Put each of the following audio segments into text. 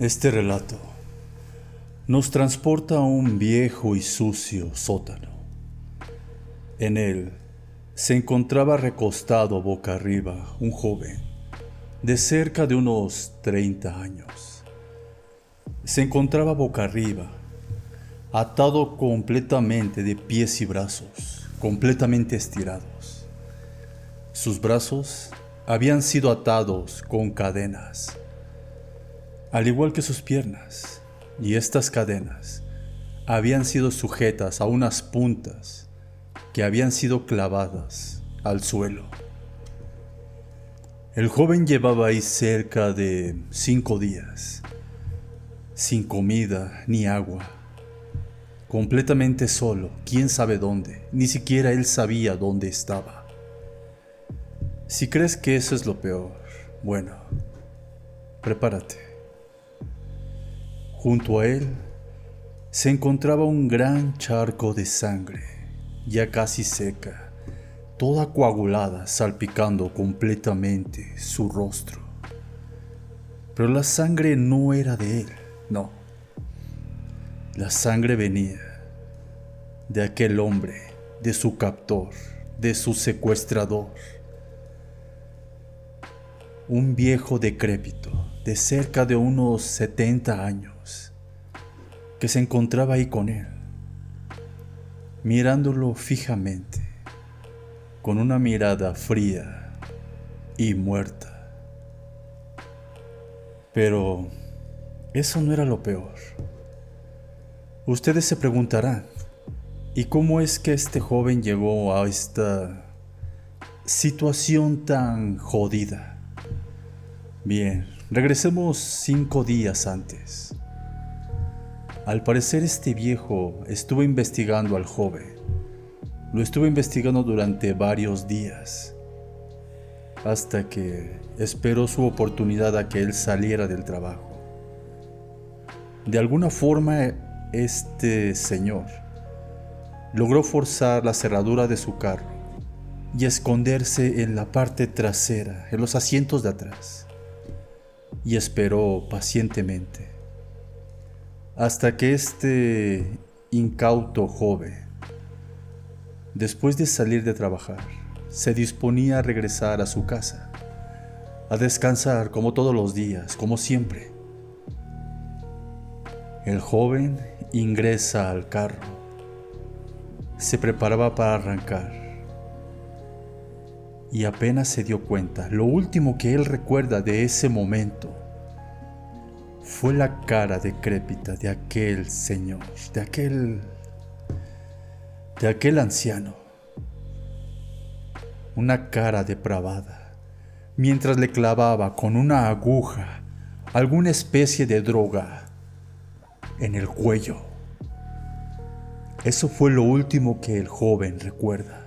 Este relato nos transporta a un viejo y sucio sótano. En él se encontraba recostado boca arriba un joven de cerca de unos 30 años. Se encontraba boca arriba, atado completamente de pies y brazos, completamente estirados. Sus brazos habían sido atados con cadenas al igual que sus piernas, y estas cadenas habían sido sujetas a unas puntas que habían sido clavadas al suelo. El joven llevaba ahí cerca de cinco días, sin comida ni agua, completamente solo, quién sabe dónde, ni siquiera él sabía dónde estaba. Si crees que eso es lo peor, bueno, prepárate. Junto a él se encontraba un gran charco de sangre, ya casi seca, toda coagulada, salpicando completamente su rostro. Pero la sangre no era de él, no. La sangre venía de aquel hombre, de su captor, de su secuestrador. Un viejo decrépito de cerca de unos 70 años que se encontraba ahí con él, mirándolo fijamente, con una mirada fría y muerta. Pero eso no era lo peor. Ustedes se preguntarán, ¿y cómo es que este joven llegó a esta situación tan jodida? Bien, regresemos cinco días antes. Al parecer este viejo estuvo investigando al joven. Lo estuvo investigando durante varios días, hasta que esperó su oportunidad a que él saliera del trabajo. De alguna forma, este señor logró forzar la cerradura de su carro y esconderse en la parte trasera, en los asientos de atrás, y esperó pacientemente hasta que este incauto joven, después de salir de trabajar, se disponía a regresar a su casa, a descansar como todos los días, como siempre. El joven ingresa al carro, se preparaba para arrancar y apenas se dio cuenta, lo último que él recuerda de ese momento fue la cara decrépita de aquel señor, de aquel de aquel anciano. Una cara depravada, mientras le clavaba con una aguja alguna especie de droga en el cuello. Eso fue lo último que el joven recuerda.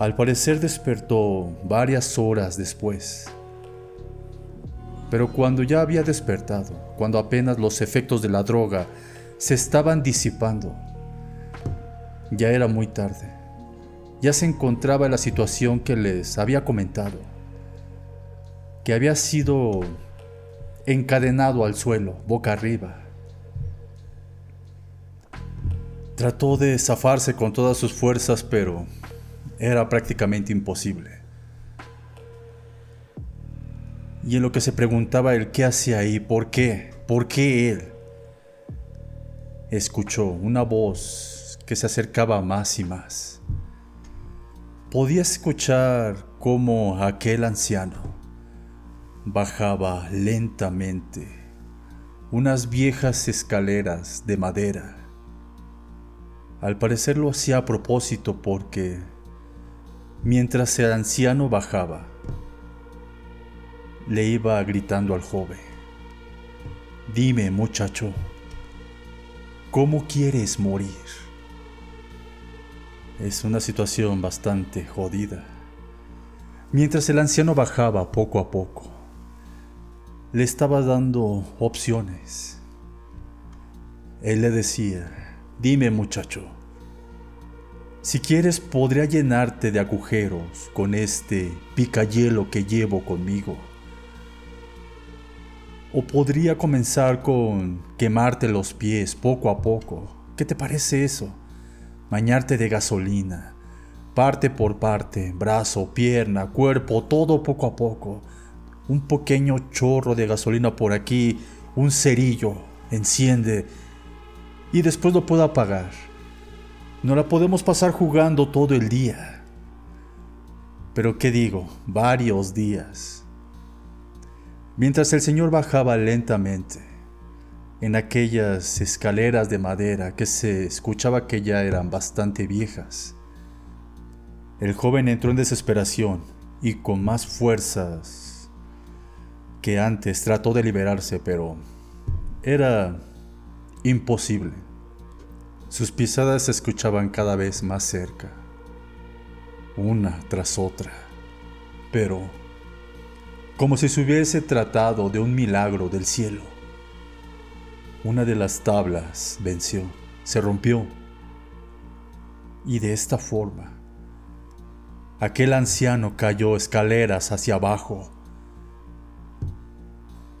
Al parecer despertó varias horas después pero cuando ya había despertado, cuando apenas los efectos de la droga se estaban disipando, ya era muy tarde. Ya se encontraba en la situación que les había comentado, que había sido encadenado al suelo, boca arriba. Trató de zafarse con todas sus fuerzas, pero era prácticamente imposible. y en lo que se preguntaba el qué hacía ahí, por qué, por qué él, escuchó una voz que se acercaba más y más. Podía escuchar cómo aquel anciano bajaba lentamente unas viejas escaleras de madera. Al parecer lo hacía a propósito porque mientras el anciano bajaba, le iba gritando al joven. Dime, muchacho, ¿cómo quieres morir? Es una situación bastante jodida. Mientras el anciano bajaba poco a poco, le estaba dando opciones. Él le decía, dime muchacho, si quieres podría llenarte de agujeros con este picayelo que llevo conmigo O podría comenzar con quemarte los pies poco a poco. ¿Qué te parece eso? Bañarte de gasolina, parte por parte, brazo, pierna, cuerpo, todo poco a poco. Un pequeño chorro de gasolina por aquí, un cerillo, enciende y después lo puedo apagar. No la podemos pasar jugando todo el día. Pero ¿qué digo? Varios días. Mientras el Señor bajaba lentamente en aquellas escaleras de madera que se escuchaba que ya eran bastante viejas, el joven entró en desesperación y con más fuerzas que antes trató de liberarse, pero era imposible. Sus pisadas se escuchaban cada vez más cerca, una tras otra, pero como si se hubiese tratado de un milagro del cielo. Una de las tablas venció, se rompió, y de esta forma, aquel anciano cayó escaleras hacia abajo.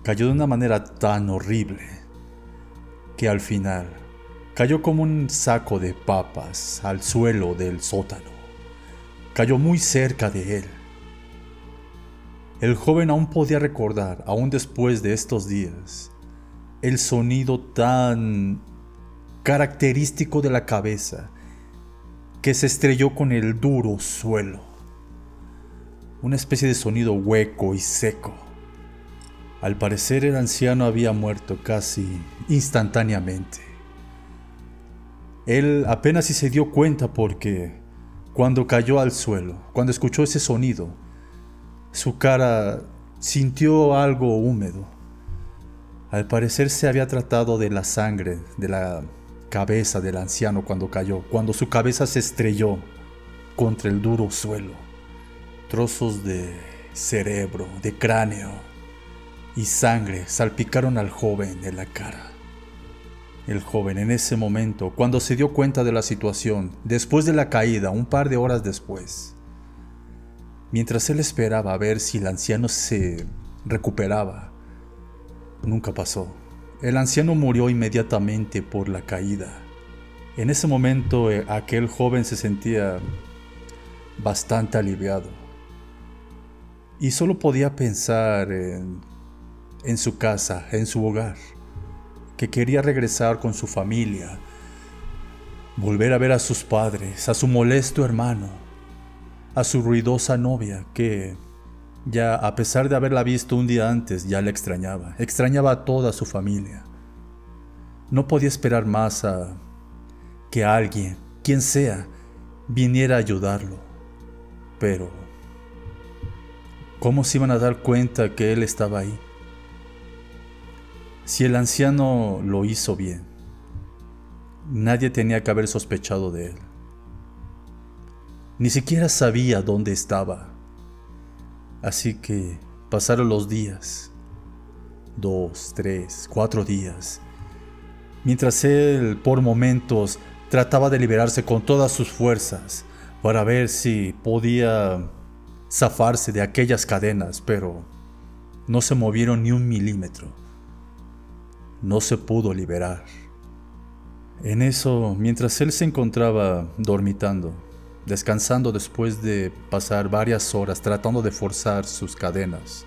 Cayó de una manera tan horrible que al final cayó como un saco de papas al suelo del sótano. Cayó muy cerca de él el joven aún podía recordar, aún después de estos días, el sonido tan característico de la cabeza que se estrelló con el duro suelo. Una especie de sonido hueco y seco. Al parecer el anciano había muerto casi instantáneamente. Él apenas si se dio cuenta porque cuando cayó al suelo, cuando escuchó ese sonido, su cara sintió algo húmedo. Al parecer se había tratado de la sangre de la cabeza del anciano cuando cayó, cuando su cabeza se estrelló contra el duro suelo. Trozos de cerebro, de cráneo y sangre salpicaron al joven en la cara. El joven en ese momento, cuando se dio cuenta de la situación, después de la caída, un par de horas después, Mientras él esperaba a ver si el anciano se recuperaba, nunca pasó. El anciano murió inmediatamente por la caída. En ese momento eh, aquel joven se sentía bastante aliviado y solo podía pensar en, en su casa, en su hogar, que quería regresar con su familia, volver a ver a sus padres, a su molesto hermano, a su ruidosa novia que ya a pesar de haberla visto un día antes ya la extrañaba, extrañaba a toda su familia. No podía esperar más a que alguien, quien sea, viniera a ayudarlo. Pero, ¿cómo se iban a dar cuenta que él estaba ahí? Si el anciano lo hizo bien, nadie tenía que haber sospechado de él. Ni siquiera sabía dónde estaba. Así que pasaron los días. Dos, tres, cuatro días. Mientras él por momentos trataba de liberarse con todas sus fuerzas para ver si podía zafarse de aquellas cadenas, pero no se movieron ni un milímetro. No se pudo liberar. En eso, mientras él se encontraba dormitando, descansando después de pasar varias horas tratando de forzar sus cadenas.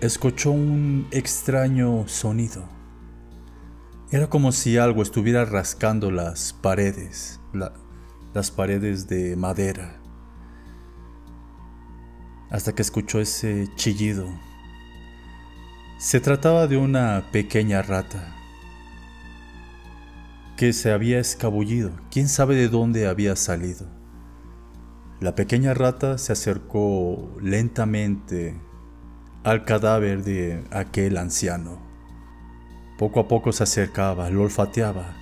Escuchó un extraño sonido. Era como si algo estuviera rascando las paredes, las paredes de madera. Hasta que escuchó ese chillido. Se trataba de una pequeña rata que se había escabullido, quién sabe de dónde había salido. La pequeña rata se acercó lentamente al cadáver de aquel anciano. Poco a poco se acercaba, lo olfateaba,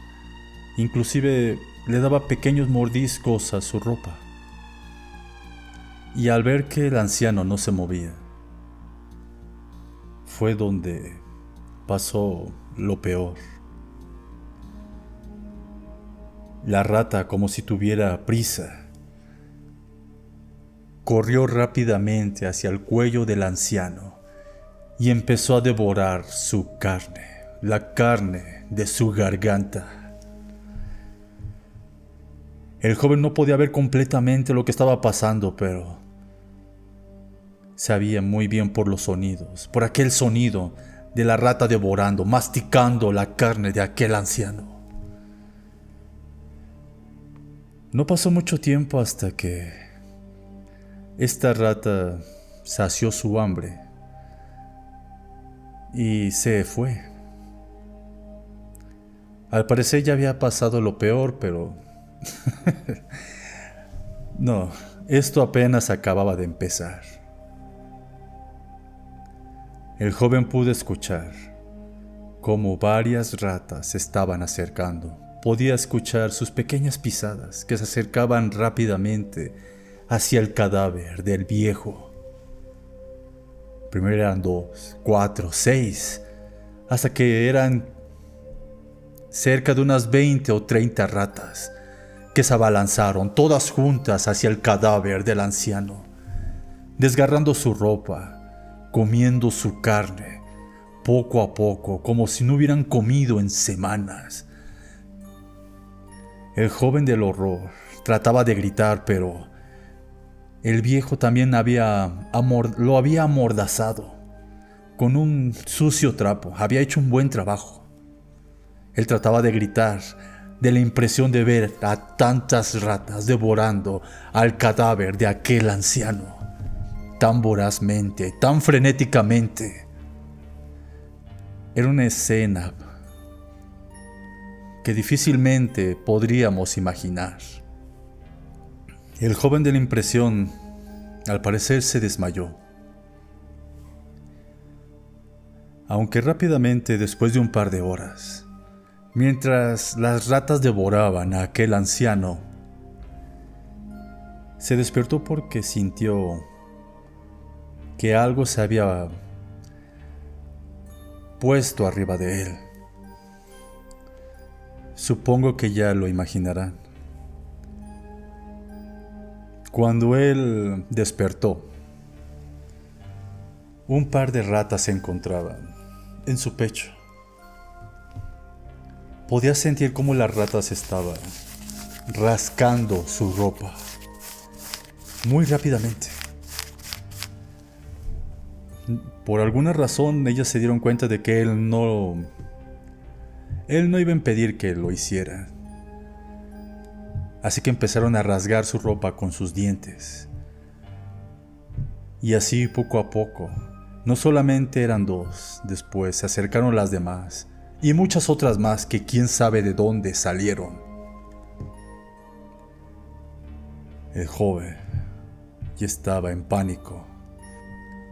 inclusive le daba pequeños mordiscos a su ropa. Y al ver que el anciano no se movía, fue donde pasó lo peor. La rata, como si tuviera prisa, corrió rápidamente hacia el cuello del anciano y empezó a devorar su carne, la carne de su garganta. El joven no podía ver completamente lo que estaba pasando, pero sabía muy bien por los sonidos, por aquel sonido de la rata devorando, masticando la carne de aquel anciano. No pasó mucho tiempo hasta que esta rata sació su hambre y se fue. Al parecer ya había pasado lo peor, pero... no, esto apenas acababa de empezar. El joven pudo escuchar cómo varias ratas se estaban acercando. Podía escuchar sus pequeñas pisadas que se acercaban rápidamente hacia el cadáver del viejo. Primero eran dos, cuatro, seis, hasta que eran cerca de unas 20 o 30 ratas que se abalanzaron todas juntas hacia el cadáver del anciano, desgarrando su ropa, comiendo su carne, poco a poco, como si no hubieran comido en semanas. El joven del horror trataba de gritar, pero el viejo también había lo había amordazado con un sucio trapo. Había hecho un buen trabajo. Él trataba de gritar de la impresión de ver a tantas ratas devorando al cadáver de aquel anciano tan vorazmente, tan frenéticamente. Era una escena que difícilmente podríamos imaginar. El joven de la impresión, al parecer, se desmayó. Aunque rápidamente, después de un par de horas, mientras las ratas devoraban a aquel anciano, se despertó porque sintió que algo se había puesto arriba de él. Supongo que ya lo imaginarán. Cuando él despertó, un par de ratas se encontraban en su pecho. Podía sentir cómo las ratas estaban rascando su ropa muy rápidamente. Por alguna razón ellas se dieron cuenta de que él no... Él no iba a impedir que lo hiciera. Así que empezaron a rasgar su ropa con sus dientes. Y así poco a poco, no solamente eran dos, después se acercaron las demás, y muchas otras más que quién sabe de dónde salieron. El joven ya estaba en pánico.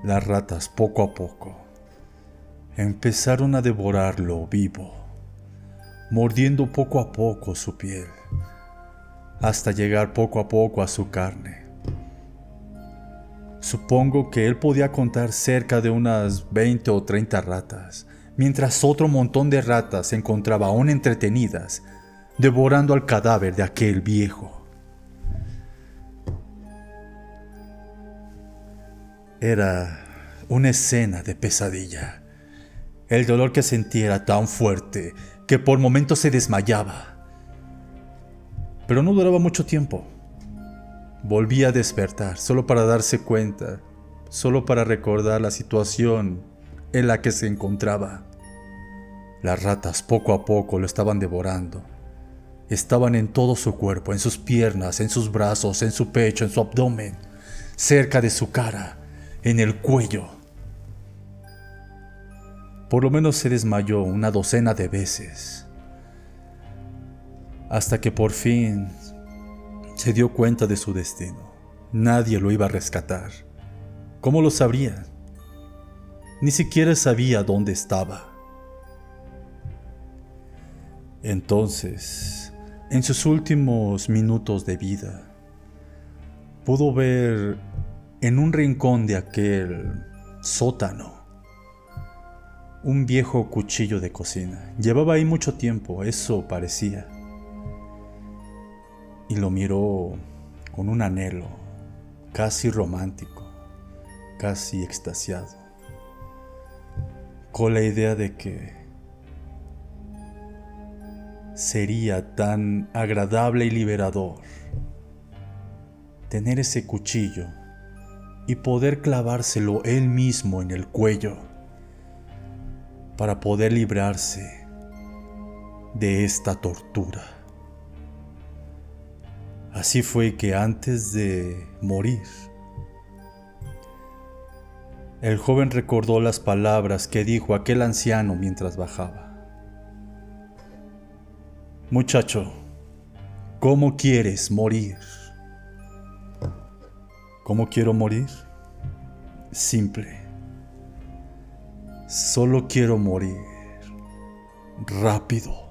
Las ratas poco a poco empezaron a devorarlo vivo, mordiendo poco a poco su piel, hasta llegar poco a poco a su carne. Supongo que él podía contar cerca de unas 20 o 30 ratas, mientras otro montón de ratas se encontraba aún entretenidas, devorando al cadáver de aquel viejo. Era una escena de pesadilla. El dolor que sentía era tan fuerte que por momentos se desmayaba. Pero no duraba mucho tiempo. Volvía a despertar solo para darse cuenta, solo para recordar la situación en la que se encontraba. Las ratas poco a poco lo estaban devorando. Estaban en todo su cuerpo, en sus piernas, en sus brazos, en su pecho, en su abdomen, cerca de su cara en el cuello. Por lo menos se desmayó una docena de veces, hasta que por fin se dio cuenta de su destino. Nadie lo iba a rescatar. ¿Cómo lo sabría? Ni siquiera sabía dónde estaba. Entonces, en sus últimos minutos de vida, pudo ver en un rincón de aquel sótano, un viejo cuchillo de cocina. Llevaba ahí mucho tiempo, eso parecía. Y lo miró con un anhelo, casi romántico, casi extasiado. con la idea de que sería tan agradable y liberador tener ese cuchillo y poder clavárselo él mismo en el cuello para poder librarse de esta tortura. Así fue que antes de morir, el joven recordó las palabras que dijo aquel anciano mientras bajaba. Muchacho, ¿cómo quieres morir? ¿Cómo quiero morir? Simple. Solo quiero morir rápido.